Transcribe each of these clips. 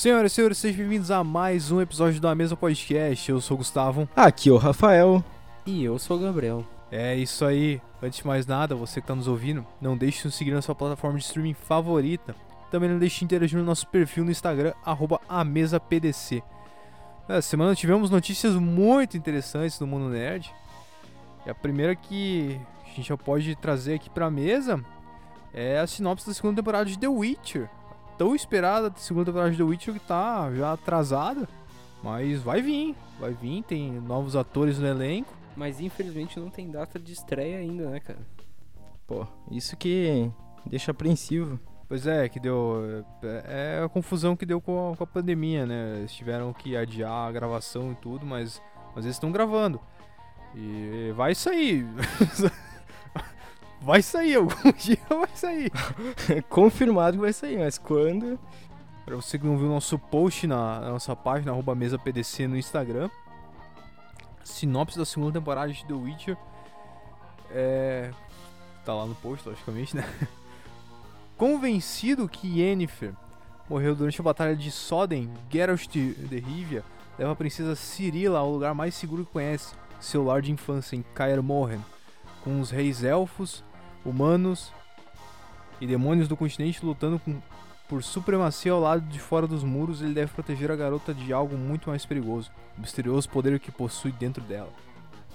Senhoras e senhores, sejam bem-vindos a mais um episódio da Mesa Podcast. Eu sou o Gustavo. Aqui é o Rafael. E eu sou o Gabriel. É isso aí. Antes de mais nada, você que está nos ouvindo, não deixe de nos seguir na sua plataforma de streaming favorita. Também não deixe de interagir no nosso perfil no Instagram, arroba amesapdc. Essa semana tivemos notícias muito interessantes do mundo nerd. E a primeira que a gente já pode trazer aqui pra mesa é a sinopse da segunda temporada de The Witcher. Tão esperada segunda temporada de The Witcher que tá já atrasada. Mas vai vir, vai vir, tem novos atores no elenco. Mas infelizmente não tem data de estreia ainda, né, cara? Pô, isso que deixa apreensivo. Pois é, que deu. É, é a confusão que deu com a, com a, pandemia, né? Eles tiveram que adiar a gravação e tudo, mas, mas eles estão gravando. E vai sair. vai sair, algum dia vai sair. Confirmado que vai sair, mas quando? Pra você que não viu nosso post na, na nossa página, arroba mesa PDC no Instagram. Sinopse da segunda temporada de The Witcher. É. Tá lá no post, logicamente, né? Convencido que Yennefer morreu durante a batalha de Soden, Geralt de Rivia leva a princesa Cirila ao lugar mais seguro que conhece, seu lar de infância em Kaer Morhen, com os reis elfos, humanos e demônios do continente lutando com, por supremacia ao lado de fora dos muros, ele deve proteger a garota de algo muito mais perigoso, o misterioso poder que possui dentro dela.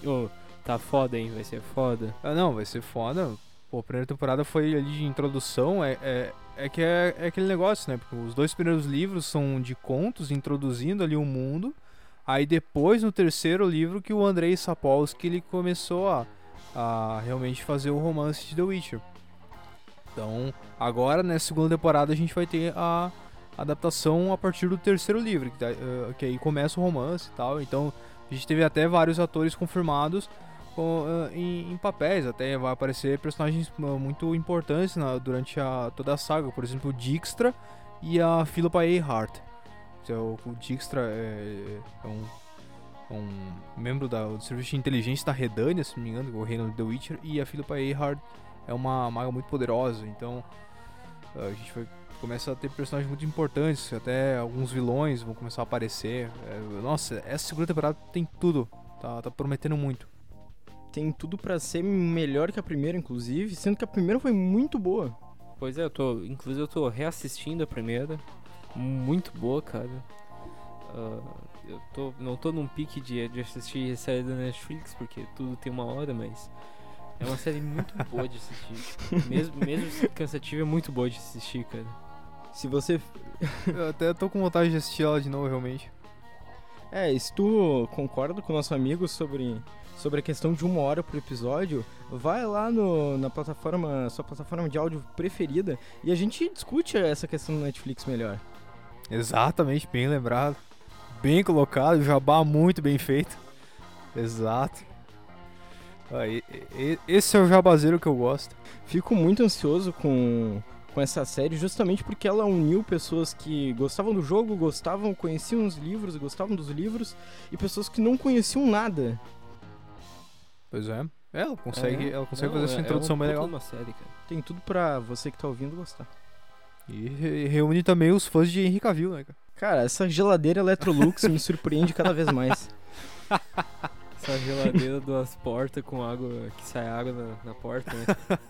Oh, tá foda, hein? Vai ser foda. Ah, não, vai ser foda. Pô, a primeira temporada foi ali de introdução, é, é, é que é, é, aquele negócio, né? Porque os dois primeiros livros são de contos, introduzindo ali o mundo. Aí depois, no terceiro livro, que o Andrei Sapolsky ele começou a, a realmente fazer o romance de The Witcher. Então, agora, na segunda temporada, a gente vai ter a adaptação a partir do terceiro livro, que, uh, que aí começa o romance e tal. Então, a gente teve até vários atores confirmados com, uh, em, em, papéis, até vai aparecer personagens muito importantes na, durante a, toda a saga, por exemplo, o Dijkstra e a Philippa Earhart. Então, o, Dijkstra é, é um membro da, do serviço de inteligência da Redania, se não me engano, o reino de The Witcher, e a Philippa Earhart é uma maga muito poderosa, então a gente vai, começa a ter personagens muito importantes, até alguns vilões vão começar a aparecer. É, nossa, essa segunda temporada tem tudo, tá, tá prometendo muito. Tem tudo para ser melhor que a primeira, inclusive, sendo que a primeira foi muito boa. Pois é, eu tô, inclusive eu tô reassistindo a primeira, muito boa, cara. Uh, eu tô, não tô num pique de, de assistir série da Netflix, porque tudo tem uma hora, mas é uma série muito boa de assistir. Tipo, mesmo, mesmo cansativa, é muito boa de assistir, cara. Se você. eu até tô com vontade de assistir ela de novo, realmente. É, se tu concorda com o nosso amigo sobre, sobre a questão de uma hora por episódio, vai lá no, na plataforma, sua plataforma de áudio preferida e a gente discute essa questão do Netflix melhor. Exatamente, bem lembrado. Bem colocado, jabá muito bem feito. Exato. Aí, esse é o jabazeiro que eu gosto. Fico muito ansioso com, com essa série, justamente porque ela uniu pessoas que gostavam do jogo, gostavam, conheciam os livros, gostavam dos livros, e pessoas que não conheciam nada. Pois é. Ela consegue, é, ela consegue não, fazer essa introdução é bem legal. Série, cara. Tem tudo pra você que tá ouvindo gostar. E reúne também os fãs de Henry Cavill, né, cara? Cara, essa geladeira Electrolux me surpreende cada vez mais. Essa geladeira duas portas com água, que sai água na, na porta, né?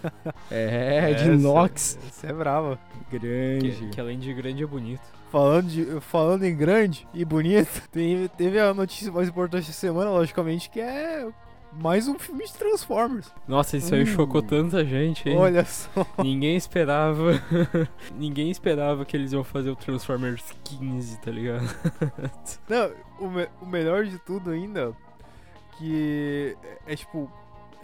É, de inox. Essa é brava. Grande. Que, que, além de grande é bonito. Falando, de, falando em grande e bonito, teve, teve a notícia mais importante da semana, logicamente, que é mais um filme de Transformers. Nossa, isso aí uh, chocou tanta gente, hein? Olha só. Ninguém esperava. ninguém esperava que eles iam fazer o Transformers 15, tá ligado? Não, o, me o melhor de tudo ainda que é, é tipo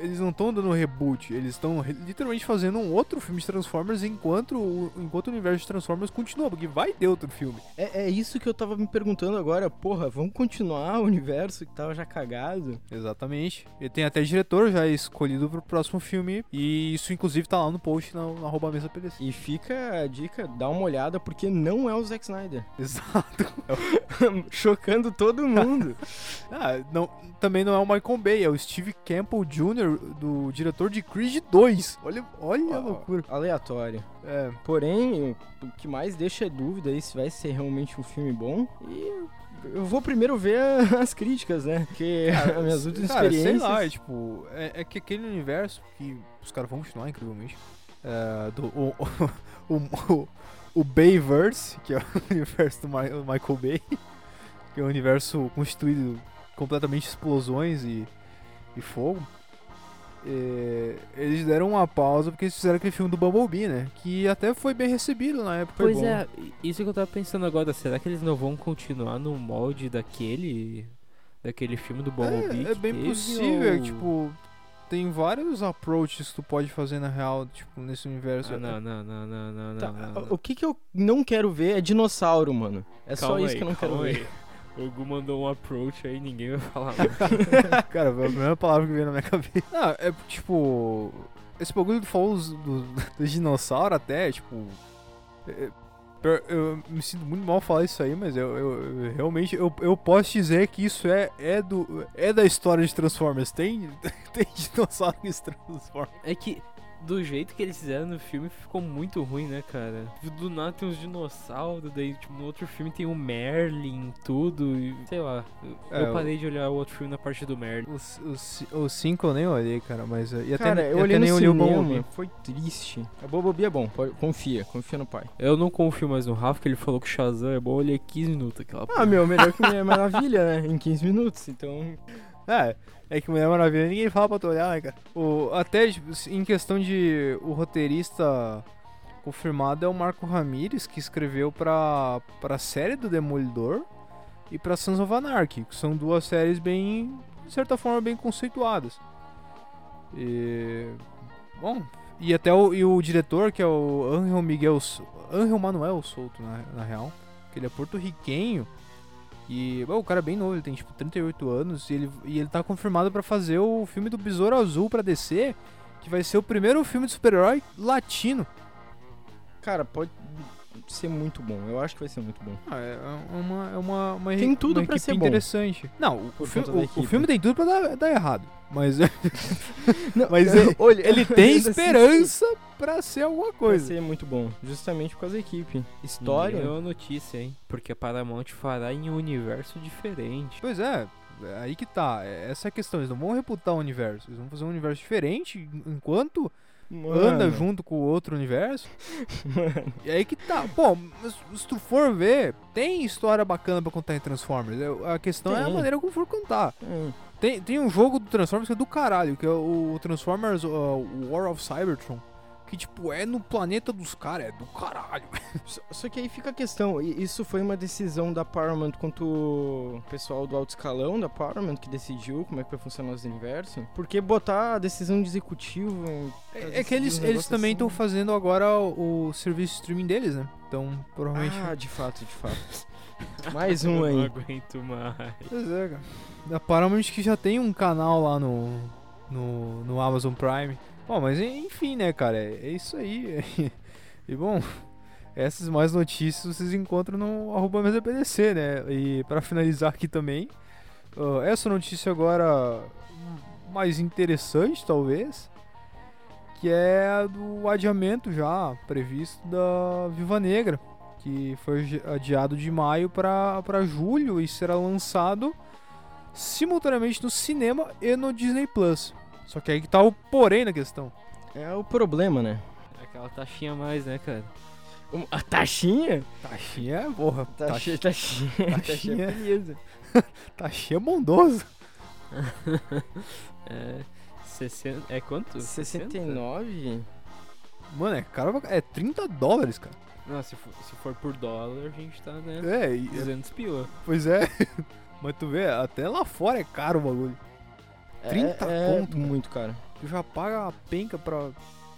eles não estão dando reboot, eles estão literalmente fazendo um outro filme de Transformers enquanto o, enquanto o universo de Transformers continua, porque vai ter outro filme. É, é isso que eu tava me perguntando agora, porra, vamos continuar o universo que tava já cagado? Exatamente. E tem até diretor já escolhido pro próximo filme, e isso inclusive tá lá no post na, na arroba mesa PDC. E fica a dica, dá uma olhada, porque não é o Zack Snyder. Exato. Chocando todo mundo. ah, não, também não é o Michael Bay, é o Steve Campbell Jr., do diretor de Creed 2. Olha, olha a loucura. Aleatório. É, Porém, o que mais deixa é dúvida aí se vai ser realmente um filme bom. E eu vou primeiro ver as críticas, né? Porque as minhas últimas cara, sei experiências. lá, é, tipo, é, é que aquele universo que os caras vão continuar, incrivelmente, é, do, o, o, o, o Bayverse, que é o universo do Mi- Michael Bay, que é um universo constituído completamente de explosões e, e fogo. É, eles deram uma pausa porque eles fizeram aquele filme do Bumblebee, né? Que até foi bem recebido na época. Pois é, isso que eu tava pensando agora, será que eles não vão continuar no molde daquele daquele filme do Bumblebee? É, é bem teve, possível, ou- tipo, tem vários approaches que tu pode fazer na real, tipo, nesse universo. Ah, não, não, não, não, não, Tá, não, não. O que que eu não quero ver é dinossauro, mano. É só Calma isso aí, que eu não quero calma ver. O Gu mandou um approach aí, ninguém vai falar nada. Cara, foi a primeira palavra que veio na minha cabeça. Não, é tipo. Esse bagulho do falou dos do, do dinossauro até, tipo. é- é- eu me sinto muito mal falar isso aí, mas eu, eu- eu realmente eu, eu posso dizer que isso é, é, do, é da história de Transformers. Tem, tem dinossauro que se transforma. É que do jeito que eles fizeram no filme ficou muito ruim, né, cara? Do nada tem uns dinossauros, daí tipo, no outro filme tem o Merlin, tudo, e sei lá. Eu, É, eu parei de olhar o outro filme na parte do Merlin. O 5 eu nem olhei, cara, mas. eh, E até, Cara, e eu até olhei no nem olhei o Bumblebee. foi triste. A Bobobi é bom, pode- confia, confia no pai. Eu não confio mais no Rafa, que ele falou que o Shazam é bom, eu olhei 15 minutos aquela Ah, meu, melhor que Mulher Maravilha, né? Em 15 minutos, então... É, é que Mulher Maravilha ninguém fala pra tu olhar, né, cara? O, até tipo, em questão de o roteirista confirmado é o Marco Ramírez, que escreveu pra, pra série do Demolidor e pra Sons of Anarchy, que são duas séries bem, de certa forma, bem conceituadas. E. Bom, e até o, e o diretor, que é o Angel Miguel. Angel Manuel Souto, na, na real, que ele é porto-riquenho. E bom, o cara é bem novo, ele tem tipo 38 anos e ele, e ele tá confirmado pra fazer o filme do Besouro Azul pra DC, que vai ser o primeiro filme de super-herói latino. Cara, pode ser muito bom. Eu acho que vai ser muito bom. Ah, é uma, é uma, uma, Tem tudo uma pra ser bom. interessante. Não, o, fi- o- o filme tem tudo pra dar, dar errado. Mas, Não, mas ele, olha, ele tem ainda assim, esperança pra ser alguma Vai coisa. ser muito bom, justamente por causa da equipe. História. É uma notícia, hein? Porque a Paramount fará em um universo diferente. Pois é, é aí que tá. é Essa é a questão. Eles não vão reputar o universo. Eles vão fazer um universo diferente enquanto anda junto com o outro universo. Mano, E aí que tá. Pô, se tu for ver, tem história bacana pra contar em Transformers. A questão é a Tem. maneira como for contar. hum, Tem, tem um jogo do Transformers que é do caralho, que é o Transformers uh, War of Cybertron. Que, tipo, é no planeta dos caras, é do caralho. Só, só que aí fica a questão, isso foi uma decisão da Paramount quanto o pessoal do alto escalão da Paramount que decidiu como é que vai funcionar os universos. Porque botar a decisão de executivo. É, é que eles, um eles também estão assim- fazendo agora o, o serviço de streaming deles, né? Então, provavelmente. Ah, de fato, de fato. Mais um Eu aí. não aguento mais. Pois é, cara. Da Paramount que já tem um canal lá no, no, no Amazon Prime. Bom, mas enfim, né, cara? É, é isso aí. E bom, essas mais notícias vocês encontram no arroba mesapdc, né? E pra finalizar aqui também, ah, essa notícia agora mais interessante, talvez, que é do adiamento já previsto da Viva Negra, que foi adi- adiado de maio pra julho e será lançado simultaneamente no cinema e no Disney Plus. Só que aí que tá o porém na questão. É o problema, né? Aquela taxinha a mais, né, cara? Um- A taxinha? Taxinha, porra, Taxinha, taxinha, taxinha. Taxinha. Taxinha, beleza. taxinha é bondoso. É. 60. É quanto? 69? Mano, é caro, pra- é 30 dólares, cara. Não, se for, se for por dólar, a gente tá, né? É, e- 200 pila. pois é. Mas tu vê, até lá fora é caro o bagulho. 30 é, conto, É muito caro. Tu já paga a penca pra,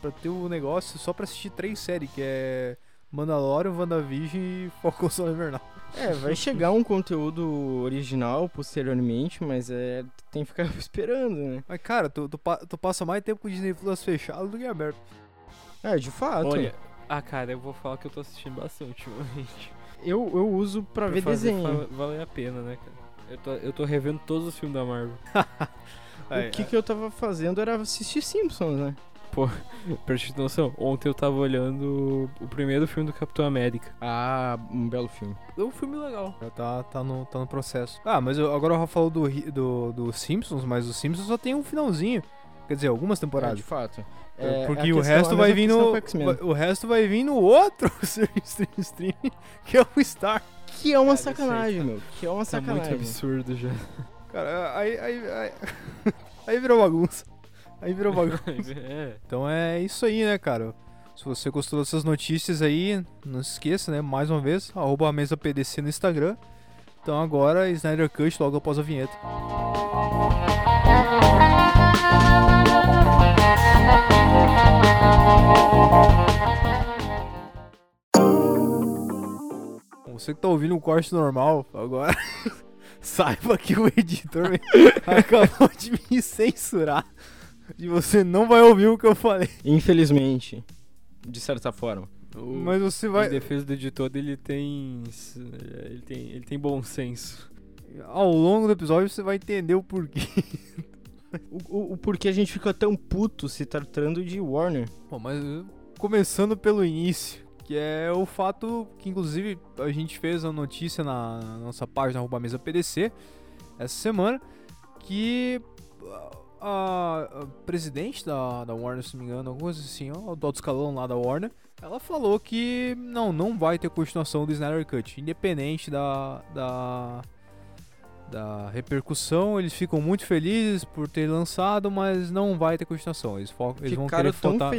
pra ter o negócio só pra assistir três séries, que é Mandalorian, WandaVision e Falcão Solar Invernal. É, vai chegar um conteúdo original posteriormente, mas é, tem que ficar esperando, né? Mas, cara, tu, tu, tu passa mais tempo com o Disney Plus fechado do que aberto. É, de fato. Olha, ah, cara, eu vou falar que eu tô assistindo bastante ultimamente. eu, eu uso pra, ver fazer desenho. fa- valer a pena, né, cara? Eu tô, eu tô revendo todos os filmes da Marvel. Aí, o que, que eu tava fazendo era assistir Simpsons, né? Pra te ter noção, ontem eu tava olhando o primeiro filme do Capitão América. Ah, um belo filme. É um filme legal. Já tá, tá, no, tá no processo. Ah, mas eu- agora o Rafa falou do, do, do Simpsons, mas o Simpsons só tem um finalzinho. Quer dizer, algumas É, temporadas. de fato. É, É, Porque a o questão- resto a vai vir no. O resto vai vir no outro stream, stream, que é o Star. Que é uma Cara, sacanagem, meu. Que é uma Tá muito sacanagem. absurdo já. Cara, aí. Aí, aí, aí virou bagunça. Aí virou bagunça. é. Então é isso aí, né, cara? Se você gostou dessas notícias aí, não se esqueça, né? Mais uma vez, arroba a mesa PDC no Instagram. Então agora, Snyder Cut logo após a vinheta. Você que tá ouvindo o corte normal agora, saiba que o editor acabou de me censurar. E você não vai ouvir o que eu falei. Infelizmente. De certa forma. O, Mas você Em vai. defesa do editor, ele tem, ele tem. Ele tem bom senso. Ao longo do episódio você vai entender o porquê. O, o, o porquê a gente fica tão puto se tratando de Warner. Bom, mas começando pelo início, que é o fato que inclusive a gente fez a notícia na, nossa página arroba mesa PDC essa semana, que a, a- a presidente da, da Warner, se não me engano, alguma coisa assim, ó, do alto escalão lá da Warner, ela falou que não, não vai ter continuação do Snyder Cut, independente da, da, da repercussão, eles ficam muito felizes por ter lançado, mas não vai ter continuação, eles, fo eles vão querer tão focar,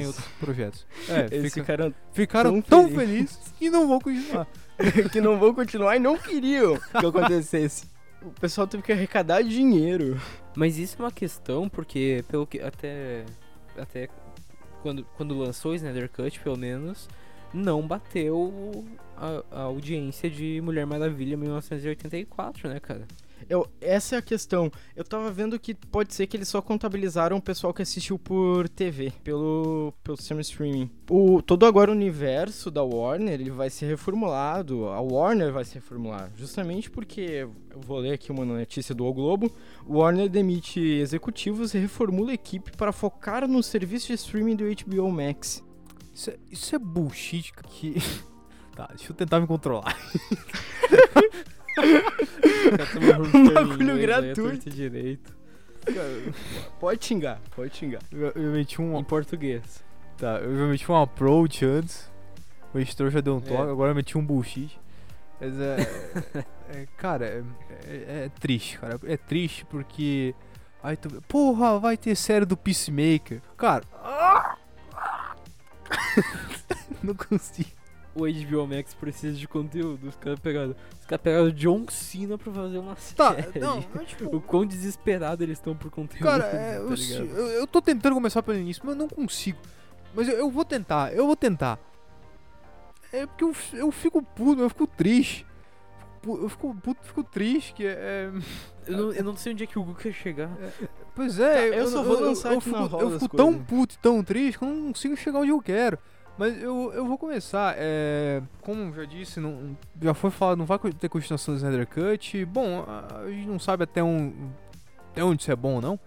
em outros projetos. É, Eles fica- ficaram ficaram tão tão felizes. felizes que não vão continuar. que não vão continuar e não queriam que acontecesse. O pessoal teve que arrecadar dinheiro. Mas isso é uma questão, porque pelo que até até quando, quando lançou o Snyder Cut, pelo menos, não bateu a, a audiência de Mulher Maravilha 1984, né, cara? Eu, essa é a questão. Eu tava vendo que pode ser que eles só contabilizaram o pessoal que assistiu por TV, pelo, pelo sistema streaming. O, todo agora o universo da Warner ele vai ser reformulado. A Warner vai se reformular. Justamente porque, eu vou ler aqui uma notícia do O Globo. Warner demite executivos e reformula a equipe para focar no serviço de streaming do HBO Max. Isso é, isso é bullshit que. Tá, deixa eu tentar me controlar. Um bagulho gratuito. gratuito. direito. Pode xingar, pode xingar. Eu, eu meti um. Em português. Tá, eu meti um approach antes. O editor já deu um É. toque, agora eu meti um bullshit. Mas é. é, cara, é, é- é triste, cara. É triste porque. Ai, tu, porra, vai ter série do Peacemaker. Cara. Não consigo. O HBO Max precisa de conteúdo. Os caras pegaram, os caras pegaram John Cena pra fazer uma Tá, série. não, mas, tipo, O quão desesperado eles estão por conteúdo. Cara, é, tá eu, eu, eu tô tentando começar pelo início, mas eu não consigo. Mas eu, eu vou tentar, eu vou tentar. É porque eu, eu fico puto, eu fico triste. Eu fico puto, fico triste, que é... Eu não, eu não sei onde é que o Google quer chegar. Pois é, Tá, eu só vou lançar eu, aqui fico, na roda eu fico tão coisas. puto e tão triste que eu não consigo chegar onde eu quero. Mas eu, eu vou começar, é, como já disse, não, já foi falado, não vai ter continuação do Snyder Cut. Bom, a, gente não sabe até, um, até onde isso é bom ou não.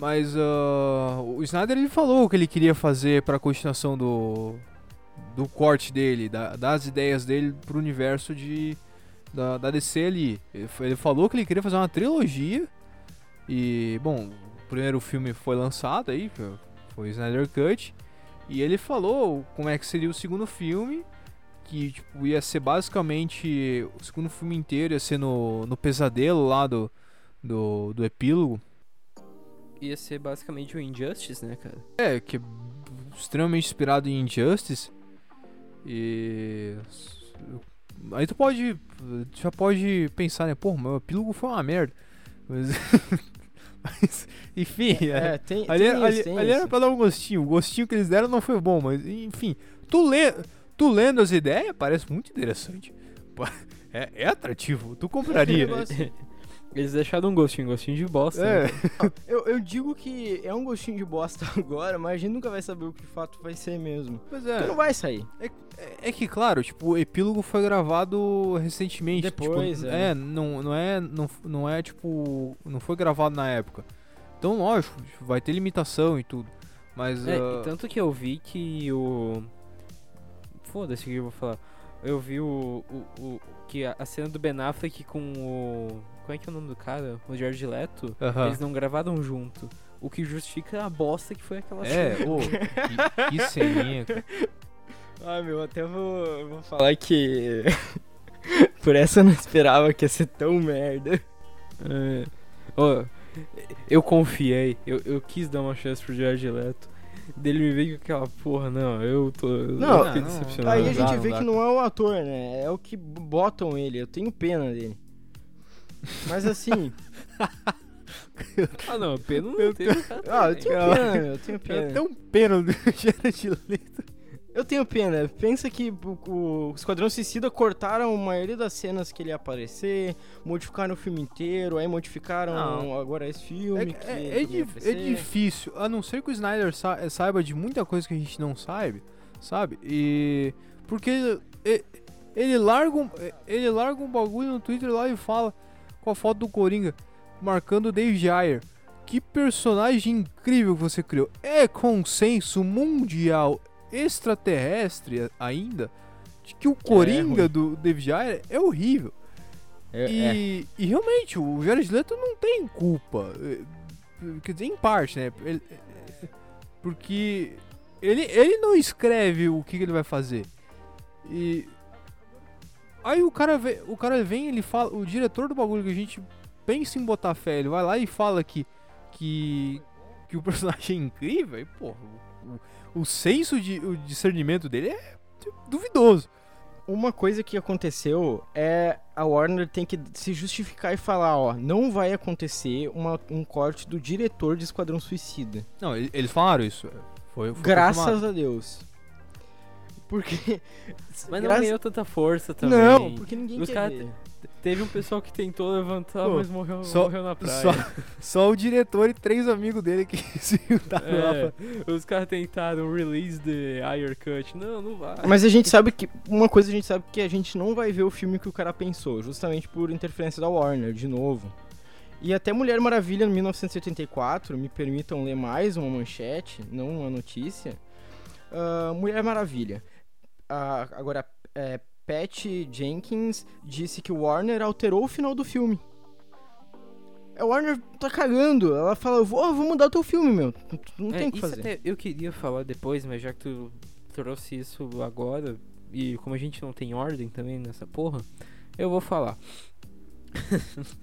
Mas ah, o Snyder ele falou o que ele queria fazer para a continuação do, do corte dele, da- das ideias dele pro universo de, da, da DC ali. Ele, ele falou que ele queria fazer uma trilogia. E, bom, o primeiro filme foi lançado aí, foi- Snyder Cut. E ele falou como é que seria o segundo filme. Que tipo, ia ser basicamente. O segundo filme inteiro ia ser no, no pesadelo lá do, do, do epílogo. Ia ser basicamente o Injustice, né, cara? É, que é extremamente inspirado em Injustice. E. Aí tu pode. Já pode pensar, né? Pô, meu epílogo foi uma merda. Mas. mas, enfim, é. É, tem, Ali, tem isso, ali, tem ali era isso. pra dar um gostinho. O gostinho que eles deram não foi bom, mas enfim. Tu, lê, tu lendo as ideias, parece muito interessante. É, é atrativo, tu compraria. Eles deixaram um gostinho, gostinho de bosta. É. né? Eu, eu digo que é um gostinho de bosta agora, mas a gente nunca vai saber o que de fato vai ser mesmo. Mas Porque não é, vai sair. é, é que, claro, tipo, o epílogo foi gravado recentemente. Depois, tipo, é. não, não é. Não, não é tipo. Não foi gravado na época. Então, lógico, vai ter limitação e tudo. Mas. É, e tanto que eu vi que o. Foda-se o que eu vou falar. Eu vi o. o, o- que a, a cena do Ben Affleck com o. Como é que é o nome do cara? O Jared Leto. aham. Eles não gravaram junto. O que justifica a bosta que foi aquela É, cena. ô, que, que ceninha, cara. Ah, meu, até vou, vou falar que. Por essa eu não esperava que ia ser tão merda. É. Ó, eu confiei, eu, eu quis dar uma chance pro Jared Leto. Dele me veio com aquela porra, não, eu tô. eu Não, fiquei decepcionado. Aí a gente dá, vê dá, que não é o ator, né? É o que botam ele. Eu tenho pena dele. Mas assim. Ah, não, pena não Eu cara, ah, eu tenho pena. Eu tenho É pena. tão pena do Jared Leto. Eu tenho pena. Pensa que o, Esquadrão Suicida cortaram a maioria das cenas que ele ia aparecer, modificaram o filme inteiro, aí modificaram Não. agora esse filme. É, é, é, é difícil, a não ser que o Snyder sa- saiba de muita coisa que a gente não sabe, sabe? E. Porque ele, e- ele larga um, ele larga um bagulho no Twitter lá e fala com a foto do Coringa, marcando o Dave Ayer. Que personagem incrível que você criou. É consenso mundial extraterrestre ainda de que o Coringa ruim. do Dave Ayer é horrível. É, é. E, e realmente, o Jared Leto não tem culpa. eh, Quer dizer, em parte, né? Ele- eh, porque ele, ele não escreve o que, que ele vai fazer. E. Aí o cara, vem, o cara vem ele fala. O diretor do bagulho que a gente pensa em botar fé, ele vai lá e fala que. Que, que o personagem é incrível. E, porra, o, o senso de o discernimento dele é duvidoso. Uma coisa que aconteceu é a Warner tem que se justificar e falar, ó, não vai acontecer uma- um corte do diretor de Esquadrão Suicida. Não, ele- eles falaram isso. Foi, foi Graças confirmado. a Deus. Porque. Mas não graças- ganhou tanta força também. Não, porque ninguém Os quer ver. Teve um pessoal que tentou levantar, Pô, mas morreu, só- morreu na praia. Só, só o diretor e três amigos dele que se juntaram lá É, pra... os caras tentaram release the Ayer Cut. Não, não vai. Mas a gente sabe que. Uma coisa a gente sabe que a gente não vai ver o filme que o cara pensou, justamente por interferência da Warner, de novo. E até Mulher Maravilha, em 1984, me permitam ler mais uma manchete, não uma notícia. Ah, Mulher Maravilha. Agora, é, Pat Jenkins disse que o Warner alterou o final do filme. A Warner tá cagando. Ela fala, vou, vou mudar o teu filme, meu. Não É, tem o que fazer. até eu queria falar depois, mas já que tu trouxe isso agora, e como a gente não tem ordem também nessa porra, eu vou falar.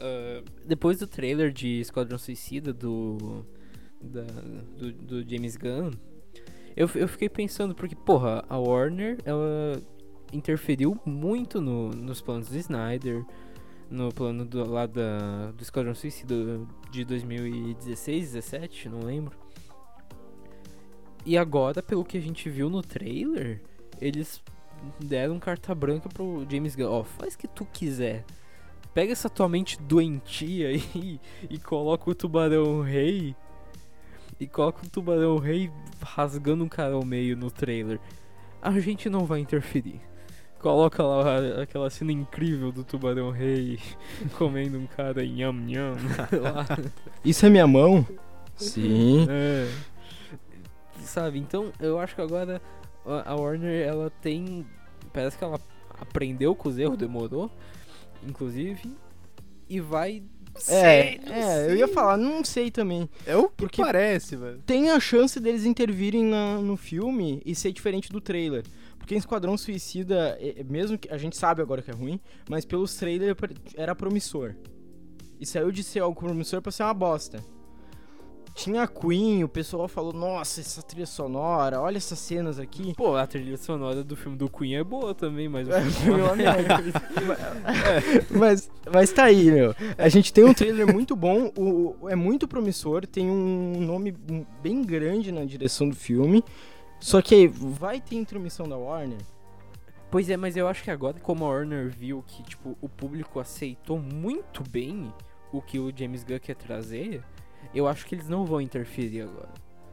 Ah, depois do trailer de Esquadrão Suicida do, da- do, do James Gunn, eu, eu fiquei pensando, porque, porra, a Warner, ela interferiu muito no- nos planos do Snyder, no plano do, lá da, do Esquadrão Suicida de 2016, 17, não lembro. E agora, pelo que a gente viu no trailer, eles deram carta branca pro James Gunn. Ó, faz o que tu quiser. Pega essa tua mente doentia aí e coloca o tubarão rei. E coloca o tubarão rei rasgando um cara ao meio no trailer. A gente não vai interferir. Coloca lá aquela cena incrível do tubarão rei comendo um cara em nham nham. Isso é minha mão? Sim. É. Sabe, então eu acho que agora a a Warner ela tem. Parece que ela aprendeu com os erros, demorou, inclusive, e vai. É, cedo, é, eu ia falar, não sei também. É o que Porque- parece, velho. Tem a chance deles intervirem na- no filme e ser diferente do trailer. Porque em Esquadrão Suicida, é- é- mesmo que a gente sabe agora que é ruim, mas pelos trailers era promissor. E saiu de ser algo promissor pra ser uma bosta. Tinha a Queen, o pessoal falou, nossa, essa trilha sonora, olha essas cenas aqui. Pô, a trilha sonora do filme do Queen é boa também, mas. o É, filme uma é merda. mas, mas tá aí, meu. A gente tem um trailer muito bom, o, o- é muito promissor, tem um nome bem grande na direção do filme. Só que vai ter intromissão da Warner? Pois é, mas eu acho que agora, como a Warner viu que, tipo, o público aceitou muito bem o que o James Gunn quer trazer, eu acho que eles não vão interferir agora.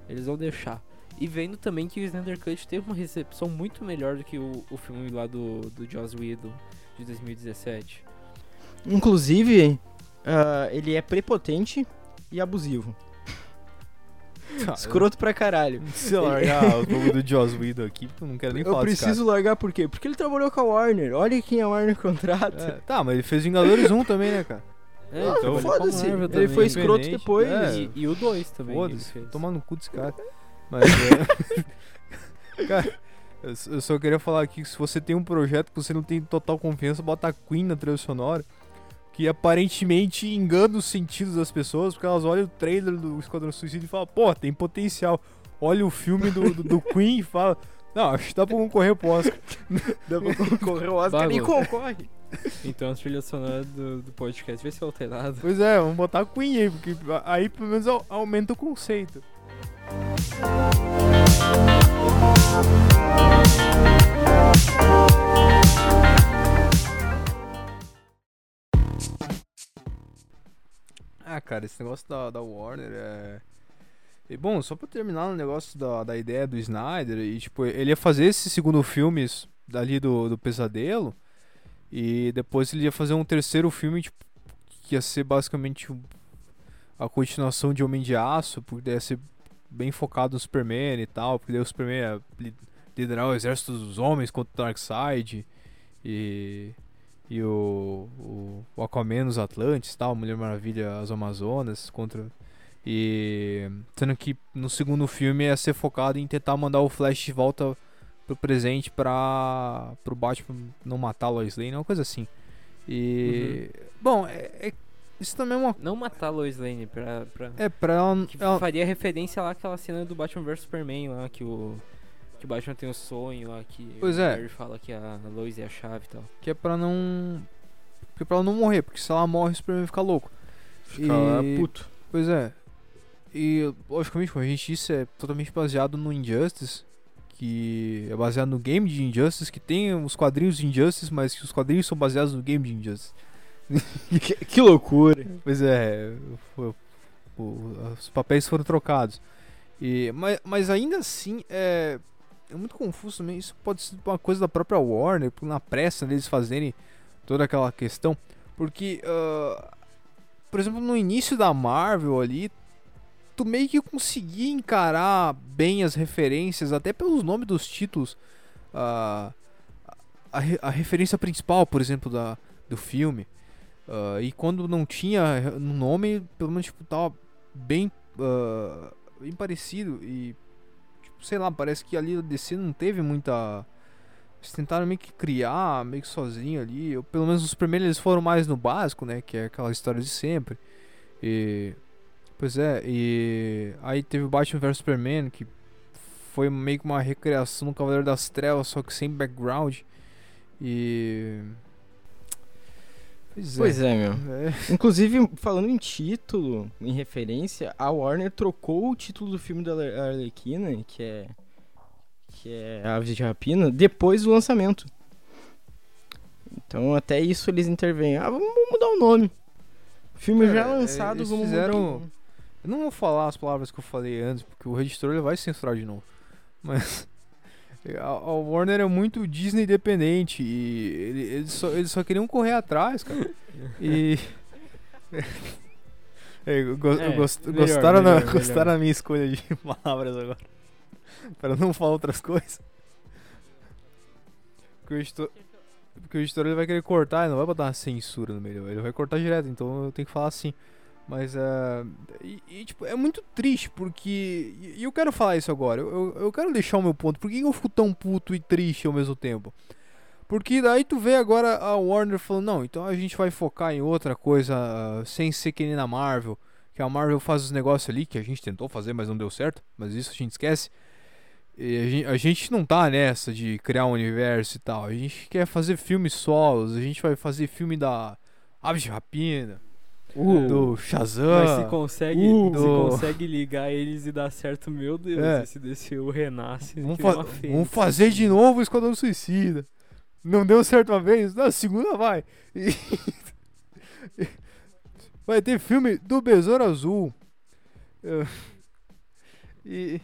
Eles vão deixar. E vendo também que o Snyder Cut teve uma recepção muito melhor do que o, o filme lá do, do Joss Whedon, de 2017. Inclusive, ah, ele é prepotente e abusivo. Tá, Escroto pra caralho. Se eu largar o nome do Joss Whedon aqui, eu não quero nem Eu falar desse preciso largar por quê? Porque ele trabalhou com a Warner. Olha quem a Warner contrata. É, tá, mas ele fez Vingadores 1 também, né, cara? É, Ah, então, foda-se. ele, Ele foi escroto depois. É. E, e o 2 também. Foda-se, fez. tomar no cu desse cara. Mas, é... cara, eu só queria falar aqui que se você tem um projeto que você não tem total confiança, bota a Queen na trilha sonora, que aparentemente engana os sentidos das pessoas, porque elas olham o trailer do Esquadrão Suicida e falam, pô, tem potencial. Olha o filme do, do, do Queen e fala, não, acho que dá pra concorrer pro Oscar. Dá pra concorrer o Oscar e Bagulho. concorre. Então a trilha sonora do, do podcast vai ser alterada. Pois é, vamos botar a Queen aí, porque aí pelo menos au- aumenta o conceito. Ah, cara, esse negócio da, da Warner é. E, bom, só pra terminar o negócio da, da ideia do Snyder, e tipo, ele ia fazer esse segundo filme dali do, do Pesadelo, e depois ele ia fazer um terceiro filme, tipo, que ia ser basicamente a continuação de Homem de Aço, porque ia ser bem focado no Superman e tal, porque daí o Superman ia li- liderar o exército dos homens contra o Darkseid, e, e o, o, Aquaman os Atlantes tal, Mulher Maravilha as Amazonas contra... E sendo que no segundo filme ia ser focado em tentar mandar o Flash de volta pro presente pra pro Batman não matar a Lois Lane, uma coisa assim. E bom, é, é- isso também é uma Não matar a Lois Lane pra. pra é pra ela, que ela- faria referência lá àquela cena do Batman vs Superman lá, que o. Que o Batman tem o sonho lá, que Pois o é. Barry fala que a Lois é a chave e tal. que é pra não que é pra ela não morrer, porque se ela morre o Superman fica louco. Fica E- puto. Pois é. E, logicamente, como a gente disse, é totalmente baseado no Injustice. Que é baseado no game de Injustice, que tem os quadrinhos de Injustice, mas que os quadrinhos são baseados no game de Injustice. Que, que loucura. Pois é, o- os papéis foram trocados. E, mas, mas ainda assim, é, é muito confuso também. Isso pode ser uma coisa da própria Warner, na pressa deles fazerem toda aquela questão. Porque, ah, por exemplo, no início da Marvel ali, tu meio que conseguia encarar bem as referências, até pelos nomes dos títulos. ah, a, a referência principal, por exemplo, da, do filme. Ah, e quando não tinha no nome, pelo menos tipo, tava bem, ah, bem parecido. E, tipo, sei lá, parece que ali a DC não teve muita. Eles tentaram meio que criar, meio que sozinho ali. Eu, pelo menos os primeiros eles foram mais no básico, né? Que é aquela história de sempre. E. Pois é, e. Aí teve o Batman vs Superman, que foi meio que uma recriação do Cavaleiro das Trevas, só que sem background. E. Pois é. Pois é, meu. É. Inclusive, falando em título, em referência, a Warner trocou o título do filme da Ar- Arlequina, que é que é Aves de Rapina, depois do lançamento. Então, até isso eles intervêm. Ah, vamos mudar o nome. Filme Cara, já lançado, eles vamos fizeram- mudar. O. Eu não vou falar as palavras que eu falei antes, porque o editor ele vai censurar de novo. Mas. A, a Warner é muito Disney dependente e ele- eles só, eles só queriam correr atrás, cara. E. É, go- É, gost- melhor, gostaram, melhor, da, melhor. gostaram da minha escolha de palavras agora. Para não falar outras coisas. Porque o editor, porque o editor ele vai querer cortar, ele não vai botar uma censura no meio, ele vai cortar direto, então eu tenho que falar assim. Mas é. E, e, tipo, é muito triste porque. E eu quero falar isso agora. Eu, eu, eu quero deixar o meu ponto. Por que eu fico tão puto e triste ao mesmo tempo? Porque daí tu vê agora a Warner falando, não, então a gente vai focar em outra coisa ah, sem ser que nem na Marvel. Que a Marvel faz os negócios ali que a gente tentou fazer, mas não deu certo. Mas isso a gente esquece. A gente, a gente não tá nessa de criar um universo e tal. A gente quer fazer filmes solos. A gente vai fazer filme da Aves de Rapina, Uh, do Shazam. Mas se consegue, uh, se do- consegue ligar eles e dar certo, meu Deus, É. esse DCU renasce. Vamos, que fa- vamos fazer de novo o Esquadrão Suicida. Não deu certo uma vez, na segunda vai. E- vai ter filme do Besouro Azul. E.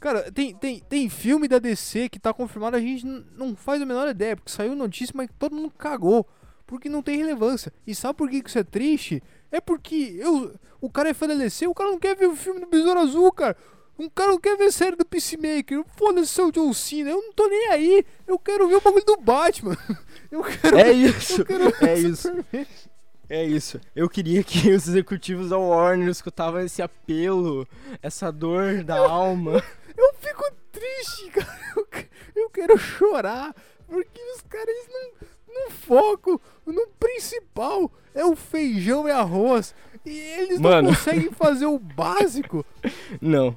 Cara, tem, tem, tem filme da DC que tá confirmado, a gente não faz a menor ideia, porque saiu notícia, mas todo mundo cagou. Porque não tem relevância. E sabe por que isso é triste? É porque eu, o cara é fã da DC, o cara não quer ver o filme do Besouro Azul, cara. Um cara não quer ver a série do Peacemaker. Foda-se seu John Cena. Eu não tô nem aí. Eu quero ver o bagulho do Batman. Eu quero É isso, Eu quero é isso. É isso. Eu queria que os executivos da Warner escutavam esse apelo, essa dor da alma. Eu fico triste, cara. Eu, eu quero chorar. Porque os caras não, não focam no principal. É o feijão e arroz. E eles Mano. não conseguem fazer o básico. Não.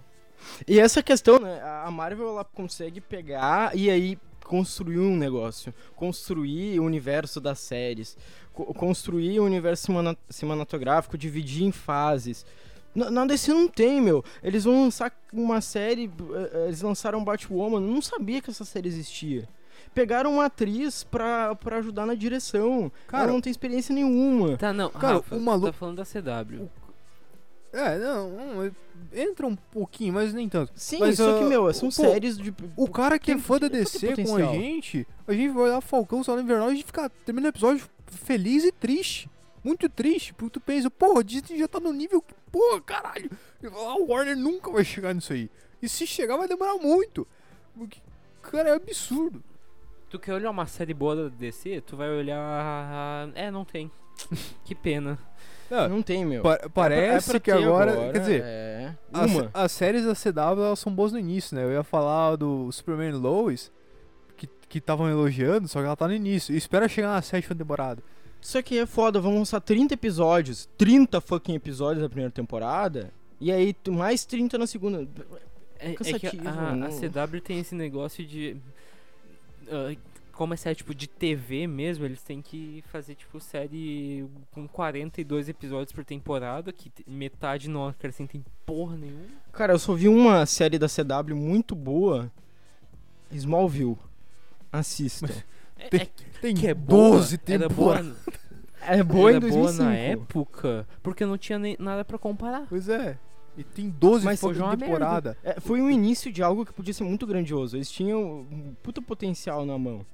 E essa questão, né? A Marvel ela consegue pegar e aí construir um negócio, construir o universo das séries, co- construir o universo semana- cinematográfico, dividir em fases. Na na DC não tem, meu. Eles vão lançar uma série, eh, eh, eles lançaram Batwoman, eu não sabia que essa série existia. Pegaram uma atriz pra, pra ajudar na direção. Cara, ela não tem experiência nenhuma. Tá, não, Cara, Rafa, o maluco- tá falando da CW. É, não, não, entra um pouquinho, mas nem tanto. Sim, Mas, só que, ah, meu, são pô, séries de. O cara que é Tem- fã da DC com a gente, a gente vai olhar Falcão Soldado Invernal e a gente fica termina o episódio feliz e triste. Muito triste, porque tu pensa, porra, a Disney já tá no nível que, porra, caralho, a Warner nunca vai chegar nisso aí. E se chegar vai demorar muito. Porque, cara, é absurdo. Tu quer olhar uma série boa da DC, tu vai olhar. É, não tem. que pena. Não, Não tem, meu. pa- É pra- parece é pra que ter agora, quer dizer, É. As, Uma. as séries da CW elas são boas no início, né? Eu ia falar do Superman Lois, que estavam elogiando, só que ela tá no início. E espera chegar na sétima temporada. Isso aqui é foda, vão lançar 30 episódios. 30 fucking episódios da primeira temporada. E aí mais 30 na segunda. É, é que Cansativo, a, a não- CW tem esse negócio de. Ah, como é série tipo de TV mesmo, eles têm que fazer tipo série com 42 episódios por temporada, que metade não acrescentem porra nenhuma. Cara, eu só vi uma série da CW muito boa. Smallville. Assista. É, Tem- é Tem que é boa, 12 era boa, temporadas. É boa era em 2005. boa na época, porque não tinha nem nada pra comparar. Pois é. E tem 12 Mas é uma temporada. É, foi um início de algo que podia ser muito grandioso. Eles tinham um puta potencial na mão.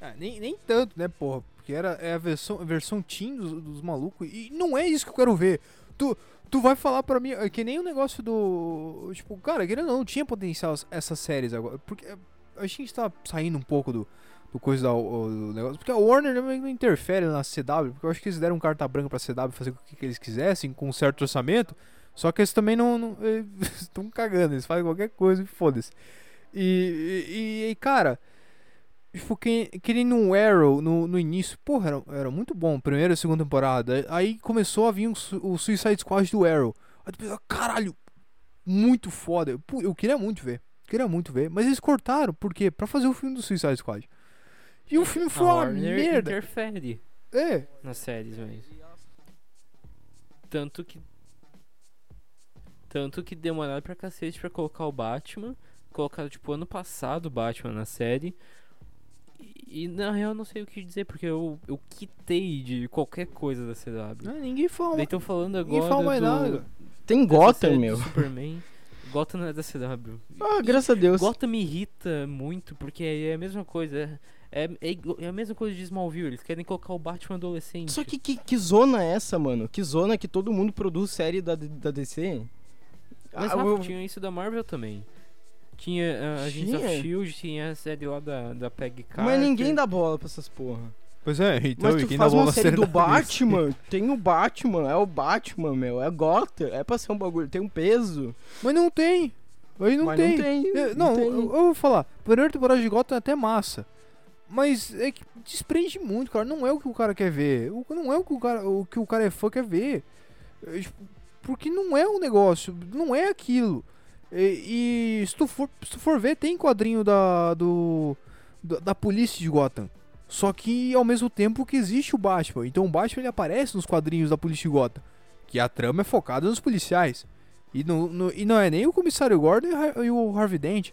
Ah, nem, nem tanto, né, porra? Porque era, é a versão, a versão teen dos, dos malucos. E não é isso que eu quero ver. Tu, tu vai falar pra mim. É que nem o negócio do. Tipo, cara, querendo não, tinha potencial essas séries agora. Porque a gente tá saindo um pouco do, do coisa da, do negócio. Porque a Warner não, não interfere na CW. Porque eu acho que eles deram carta branca pra CW fazer o que, que eles quisessem, com um certo orçamento. Só que eles também não. não estão cagando, eles fazem qualquer coisa e foda-se. E, e, e, cara. Tipo, que, que nem no Arrow, no, no início, porra, era, era muito bom, primeira e segunda temporada. Aí começou a vir o, o Suicide Squad do Arrow. Aí tu pensa, caralho, muito foda. Pô, eu queria muito ver, queria muito ver. Mas eles cortaram, por quê? Pra fazer o filme do Suicide Squad. E o filme foi a uma Warner merda. interfere É, nas séries, mas. Tanto que. Tanto que demoraram pra cacete pra colocar o Batman. Colocaram, tipo, ano passado o Batman na série. E, e, na real eu não sei o que dizer, porque eu, eu quitei de qualquer coisa da CW. não, ninguém fala. Daí estão falando Ninguém agora. fala mais do, nada. Tem Gotham, meu. Superman. Gotham não é da CW. Ah, graças a Deus. Gotham me irrita muito, porque é a mesma coisa. É, é, é a mesma coisa de Smallville. Eles querem colocar o Batman adolescente. Só que, que que zona é essa, mano? Que zona que todo mundo produz série da, da DC? Mas Ah, Rafa, eu- tinha isso da Marvel também. Tinha uh, Agents of Tinha? S.H.I.E.L.D., tinha a série lá da, da Peggy Carter. Mas ninguém dá bola pra essas porra. Pois é, então Mas tu quem faz dá bola uma série do DC? Batman, tem o Batman, é o Batman, meu, é Gotham, é pra ser um bagulho, tem um peso. Mas não tem. Aí não mas tem. não tem. É, Não, tem. Eu, eu vou falar. A primeira temporada de Gotham é até massa. Mas é que desprende muito, cara. Não é o que o cara quer ver. Não é o que o cara, o que o cara é fã quer ver. É, tipo, Porque não é o negócio. Não é aquilo. E, e se, tu for, se tu for ver, tem quadrinho da, do, da, da polícia de Gotham. Só que ao mesmo tempo que existe o Batman. Então o Batman ele aparece nos quadrinhos da polícia de Gotham. Que a trama é focada nos policiais. E, no, no- e não é nem o comissário Gordon e, o Harvey Dent.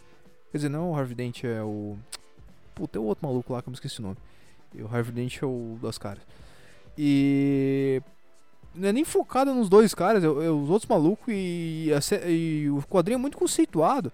Quer dizer, não, o Harvey Dent é o. Puta, é o outro maluco lá que eu me esqueci o nome. E o Harvey Dent é o das caras. E. Não é nem focada nos dois caras, é, é os outros malucos e, e o quadrinho é muito conceituado.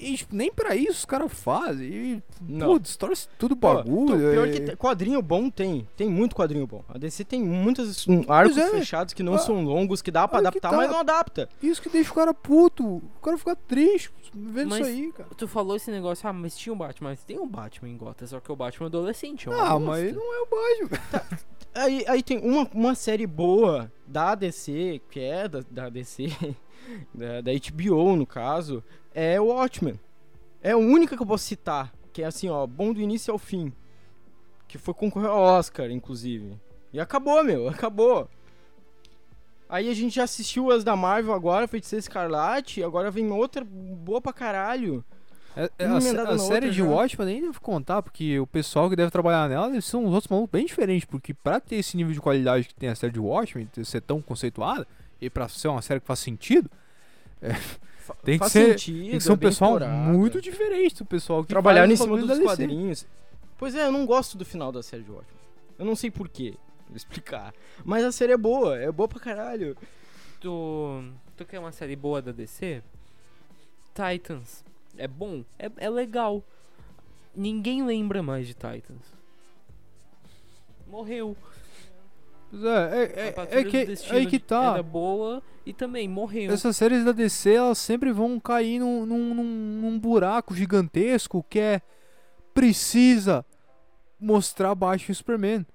E tipo, nem pra isso os caras fazem. E, Não. pô, distorce tudo Pô, bagulho. pior é- quadrinho bom tem, tem muito quadrinho bom. A DC tem muitos um, arcos é. fechados que não Ah, são longos, que dá que adaptar, tá. mas não adapta. Isso que deixa o cara puto. O cara fica triste vendo Mas- isso aí, cara. Tu falou esse negócio, ah, mas tinha um Batman. Mas tem um Batman em Gotham, só que o Batman é adolescente. é Ah, mas não é o Batman. Aí, aí tem uma, uma série boa da DC, que é da, da DC, da, da HBO no caso, é o Watchmen. É a única que eu posso citar, que é assim, ó, bom do início ao fim. Que foi concorrer ao Oscar, inclusive. E acabou, meu, acabou. Aí a gente já assistiu as da Marvel agora, Feiticeira Escarlate, agora vem outra boa pra caralho. É- é a a, série de já. Watchmen nem devo contar, porque o pessoal que deve trabalhar nela deve ser uns outros malucos bem diferentes, porque pra ter esse nível de qualidade que tem a série de Watchmen, ser tão conceituada, e pra ser uma série que faz sentido, Fa- Tem que faz ser- sentido, tem que ser um é bem pessoal muito diferente do pessoal que Trabalharam em cima dos quadrinhos. Pois é, eu não gosto do final da série de Watchmen. Eu não sei porquê, vou explicar. Mas a série é boa, é boa pra caralho. Tu, tu quer uma série boa da DC? Titans. É bom? É, é legal. Ninguém lembra mais de Titans. Morreu. Pois é, é, é, é que, aí que tá. Era boa e também morreu. Essas séries da DC, elas sempre vão cair num, num, num, num buraco gigantesco que é precisa mostrar Batman e Superman.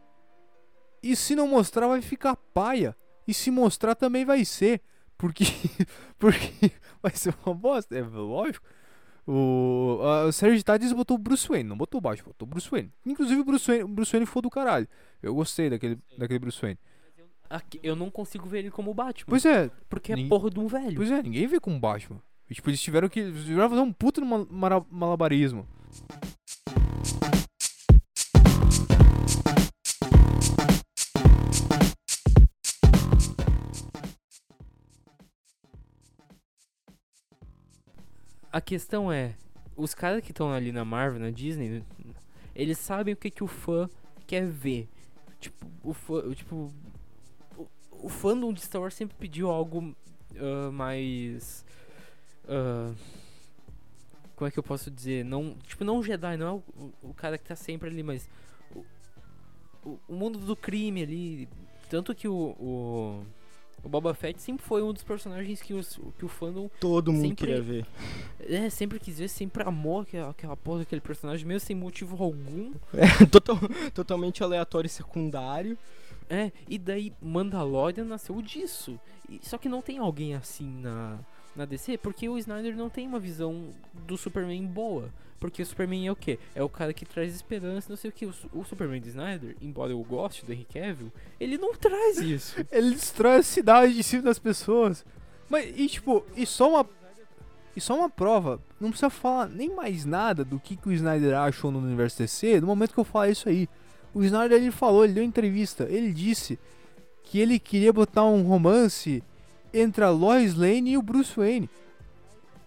E se não mostrar, vai ficar paia. E se mostrar, também vai ser. Porque, porque vai ser uma bosta, é lógico. O, a série de Titans botou o Bruce Wayne, não botou o Batman, botou o Bruce Wayne. Inclusive o Bruce Wayne, o Bruce Wayne foi do caralho. Eu gostei daquele, daquele Bruce Wayne. Eu não consigo ver ele como Batman. Pois é, porque é porra de um velho. Pois é, ninguém vê com Batman. E, tipo, eles tiveram que. Eles tiveram fazer um puta malabarismo. A questão é, os caras que estão ali na Marvel, na Disney, eles sabem o que, que o fã quer ver. Tipo, o fã, tipo, o, o fandom de Star Wars sempre pediu algo ah, mais ah, como é que eu posso dizer? Não, tipo, não Jedi, não é o, o, o cara que tá sempre ali, mas o, o, o mundo do crime ali, tanto que o, o o Boba Fett sempre foi um dos personagens que, os, que o fandom Todo mundo Sempre- queria ver. é, sempre quis ver, sempre amou aquela, aquela porra daquele personagem, mesmo sem motivo algum. Total- totalmente aleatório e secundário. É, e daí Mandalorian nasceu disso. E- só que não tem alguém assim na, na DC, porque o Snyder não tem uma visão do Superman boa. Porque o Superman é o quê? É o cara que traz esperança, não sei o que. O, Su- o Superman do Snyder, embora eu goste do Henry Cavill, ele não traz isso. Ele destrói a cidade de cima das pessoas. Mas, e tipo, e só uma. E só uma prova, não precisa falar nem mais nada do que, que o Snyder achou no universo DC no momento que eu falar isso aí. O Snyder ele falou, ele deu entrevista, ele disse que ele queria botar um romance entre a Lois Lane e o Bruce Wayne.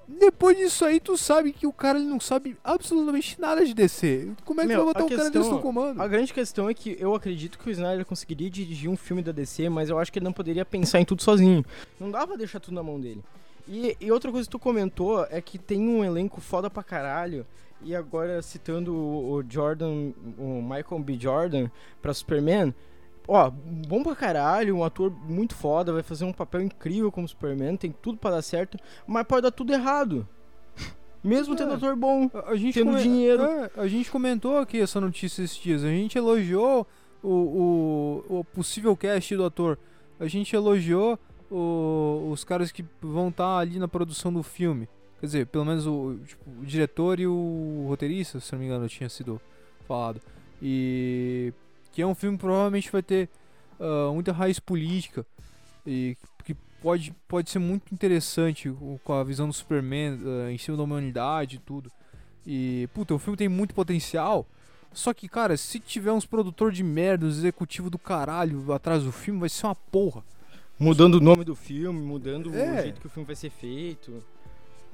Depois disso aí, tu sabe que o cara ele não sabe absolutamente nada de DC. Como é que Meu, vai botar um cara questão- desse no comando? A grande questão é que eu acredito que o Snyder conseguiria dirigir um filme da DC, mas eu acho que ele não poderia pensar em tudo sozinho. Não dá pra deixar tudo na mão dele. E, e outra coisa que tu comentou é que tem um elenco foda pra caralho. E agora citando o, o Jordan, o Michael B. Jordan pra Superman. Ó, bom pra caralho, um ator muito foda, vai fazer um papel incrível como Superman, tem tudo pra dar certo, mas pode dar tudo errado. Mesmo tendo É. ator bom. A- gente tendo come- dinheiro. é, a gente comentou aqui essa notícia esses dias. A gente elogiou o, o, o possível cast do ator. A gente elogiou o- os caras que vão estar ali na produção do filme. Quer dizer, pelo menos o, tipo, o diretor e o roteirista, se não me engano, tinha sido falado. E que é um filme que provavelmente vai ter ah, muita raiz política e que pode, pode ser muito interessante com a visão do Superman ah, em cima da humanidade e tudo. E, puta, o filme tem muito potencial. Só que, cara, se tiver uns produtor de merda, uns executivo do caralho atrás do filme, vai ser uma porra. Mudando o nome do filme, mudando É. o jeito que o filme vai ser feito,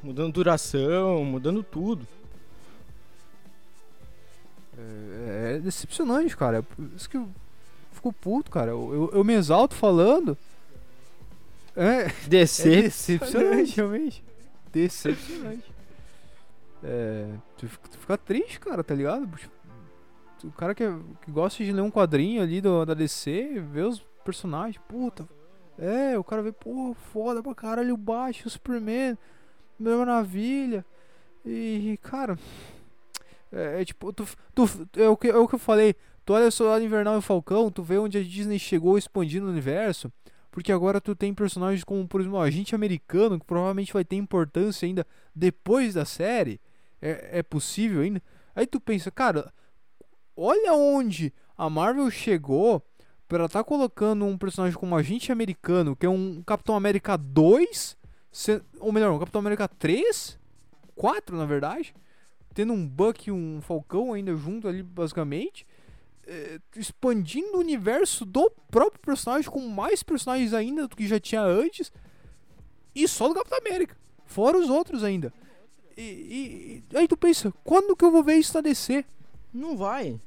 mudando duração, mudando tudo. É, é decepcionante, cara. É por isso que eu fico puto, cara. Eu, eu, eu me exalto falando. É, DC. é decepcionante, realmente. Decepcionante. É, tu, fica- tu fica triste, cara, tá ligado? O cara que, que gosta de ler um quadrinho ali do, da DC, vê os personagens, puta. É, o cara vê, pô, foda pra caralho o Batman, o Superman, Mulher Maravilha. E, cara, é, é tipo, tu, tu, é, o que, é o que eu falei. Tu olha Soldado Invernal e o Falcão, tu vê onde a Disney chegou expandindo o universo. Porque agora tu tem personagens como, por exemplo, o agente americano, que provavelmente vai ter importância ainda depois da série. É, é possível ainda. Aí tu pensa, cara, olha onde a Marvel chegou pra tá colocando um personagem como agente americano, que é um Capitão América 2, se- ou melhor, um Capitão América 3, 4 na verdade, tendo um Buck e um Falcão ainda junto ali, basicamente, é, expandindo o universo do próprio personagem com mais personagens ainda do que já tinha antes, e só do Capitão América, fora os outros ainda. E, e- aí tu pensa, quando que eu vou ver isso na DC? Não vai.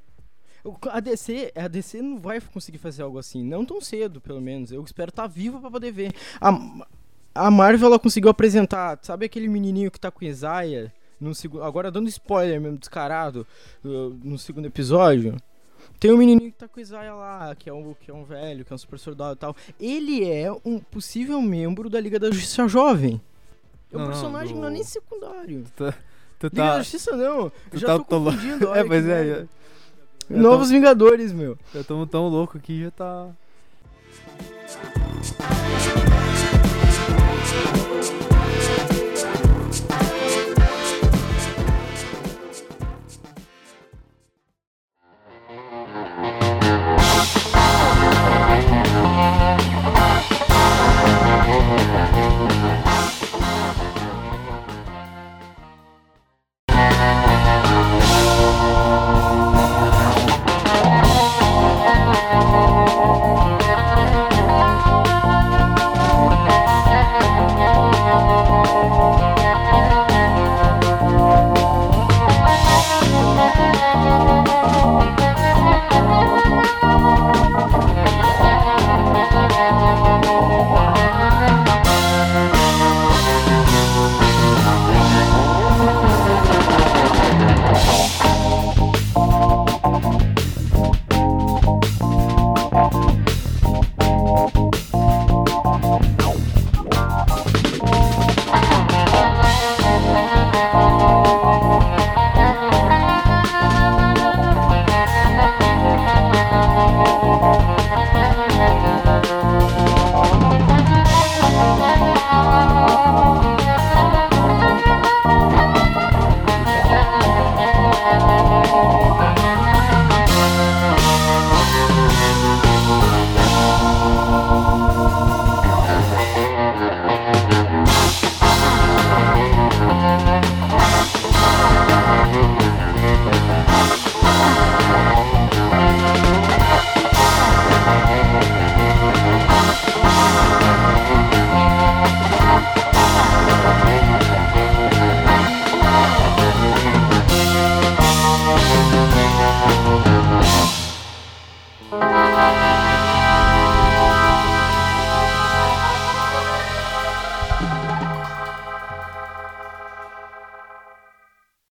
A DC, a DC não vai conseguir fazer algo assim. Não tão cedo, pelo menos. Eu espero estar vivo pra poder ver. A, a Marvel ela conseguiu apresentar, sabe aquele menininho que tá com Isaiah? No segundo, agora dando spoiler mesmo, descarado, uh, no segundo episódio. Tem um menininho que tá com Isaiah lá, que é, um, que é um velho, que é um super soldado e tal. Ele é um possível membro da Liga da Justiça Jovem. É um Não, personagem não é nem secundário. Tu Liga da tá. Justiça não. tu já tá tô confundindo. É, mas é. Eu Novos Vingadores, meu. Eu tô tão louco que já tá.